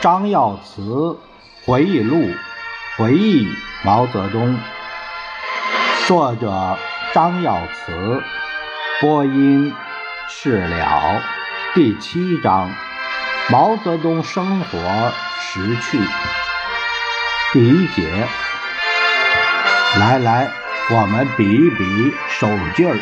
张耀慈回忆录，回忆毛泽东。作者张耀慈，播音释了。第七章：毛泽东生活识趣。第一节，来来，我们比一比手劲儿。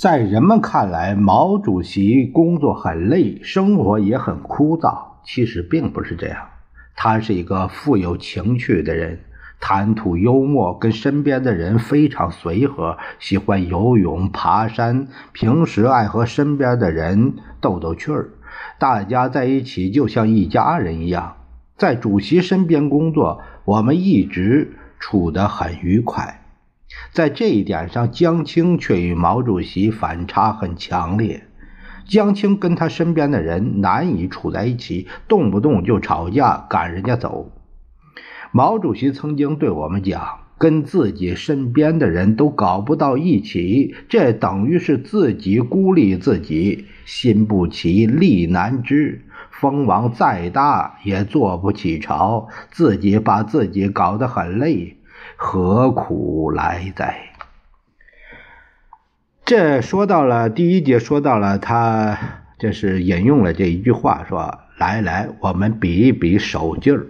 在人们看来，毛主席工作很累，生活也很枯燥。其实并不是这样，他是一个富有情趣的人，谈吐幽默，跟身边的人非常随和，喜欢游泳、爬山，平时爱和身边的人逗逗趣儿，大家在一起就像一家人一样。在主席身边工作，我们一直处得很愉快。在这一点上，江青却与毛主席反差很强烈。江青跟他身边的人难以处在一起，动不动就吵架，赶人家走。毛主席曾经对我们讲：“跟自己身边的人都搞不到一起，这等于是自己孤立自己，心不齐，力难支，风王再大也做不起朝，自己把自己搞得很累。”何苦来哉？这说到了第一节，说到了他，这是引用了这一句话，说：“来来，我们比一比手劲儿。”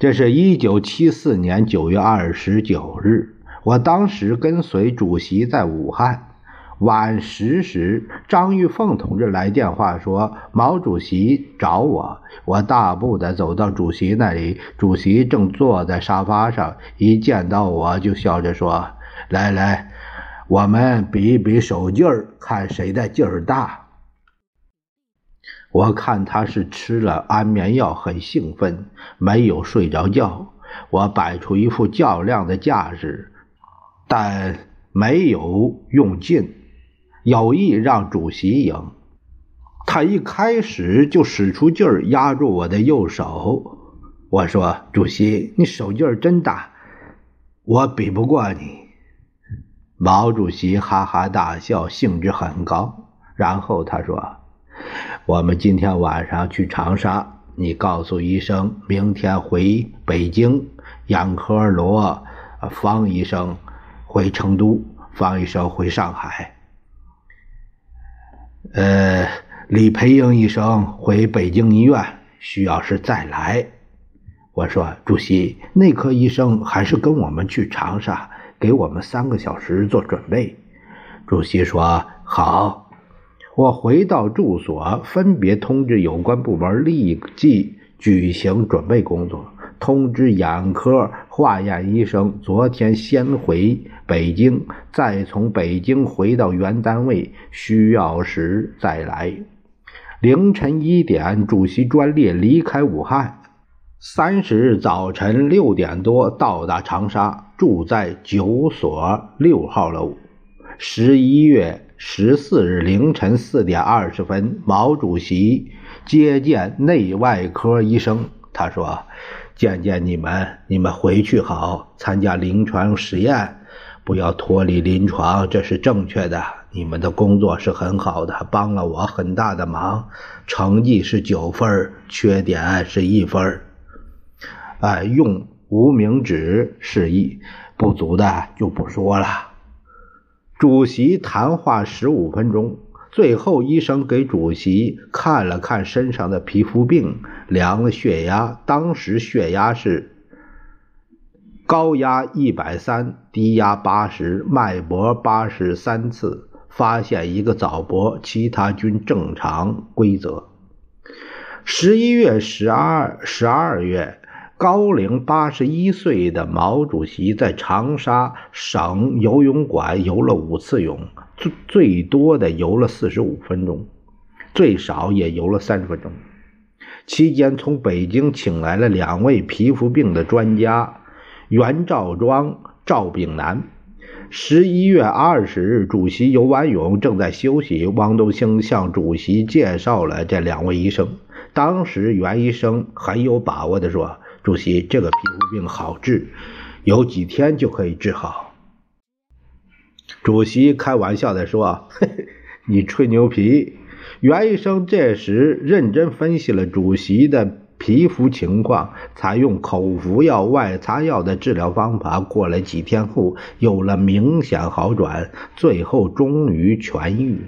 这是一九七四年九月二十九日，我当时跟随主席在武汉。晚十时，张玉凤同志来电话说，毛主席找我。我大步的走到主席那里，主席正坐在沙发上，一见到我就笑着说：“来来，我们比一比手劲儿，看谁的劲儿大。”我看他是吃了安眠药，很兴奋，没有睡着觉。我摆出一副较量的架势，但没有用劲。有意让主席赢，他一开始就使出劲儿压住我的右手。我说：“主席，你手劲儿真大，我比不过你。”毛主席哈哈大笑，兴致很高。然后他说：“我们今天晚上去长沙，你告诉医生，明天回北京。杨科罗、方医生回成都，方医生回上海。”呃，李培英医生回北京医院，需要时再来。我说，主席，内科医生还是跟我们去长沙，给我们三个小时做准备。主席说好。我回到住所，分别通知有关部门立即举行准备工作。通知眼科、化验医生，昨天先回北京，再从北京回到原单位，需要时再来。凌晨一点，主席专列离开武汉。三十日早晨六点多到达长沙，住在九所六号楼。十一月十四日凌晨四点二十分，毛主席接见内外科医生，他说。见见你们，你们回去好，参加临床实验，不要脱离临床，这是正确的。你们的工作是很好的，帮了我很大的忙，成绩是九分，缺点是一分。哎，用无名指示意，不足的就不说了。主席谈话十五分钟。最后，医生给主席看了看身上的皮肤病，量了血压，当时血压是高压一百三，低压八十，脉搏八十三次，发现一个早搏，其他均正常规则。十一月十二、十二月，高龄八十一岁的毛主席在长沙省游泳馆游了五次泳。最最多的游了四十五分钟，最少也游了三十分钟。期间从北京请来了两位皮肤病的专家，袁兆庄、赵炳南。十一月二十日，主席游完泳正在休息，汪东兴向主席介绍了这两位医生。当时袁医生很有把握地说：“主席，这个皮肤病好治，有几天就可以治好。”主席开玩笑地说：“嘿嘿，你吹牛皮。”袁医生这时认真分析了主席的皮肤情况，采用口服药、外擦药的治疗方法。过了几天后，有了明显好转，最后终于痊愈。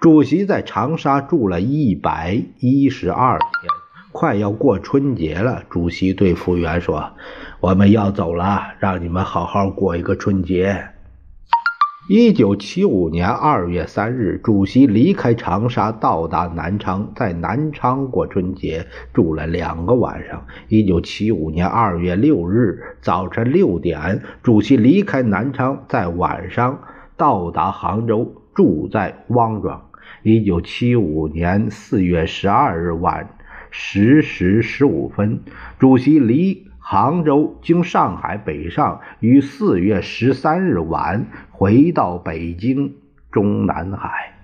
主席在长沙住了一百一十二天，快要过春节了。主席对服务员说：“我们要走了，让你们好好过一个春节。”一九七五年二月三日，主席离开长沙，到达南昌，在南昌过春节，住了两个晚上。一九七五年二月六日早晨六点，主席离开南昌，在晚上到达杭州，住在汪庄。一九七五年四月十二日晚十时十五分，主席离。杭州经上海北上，于四月十三日晚回到北京中南海。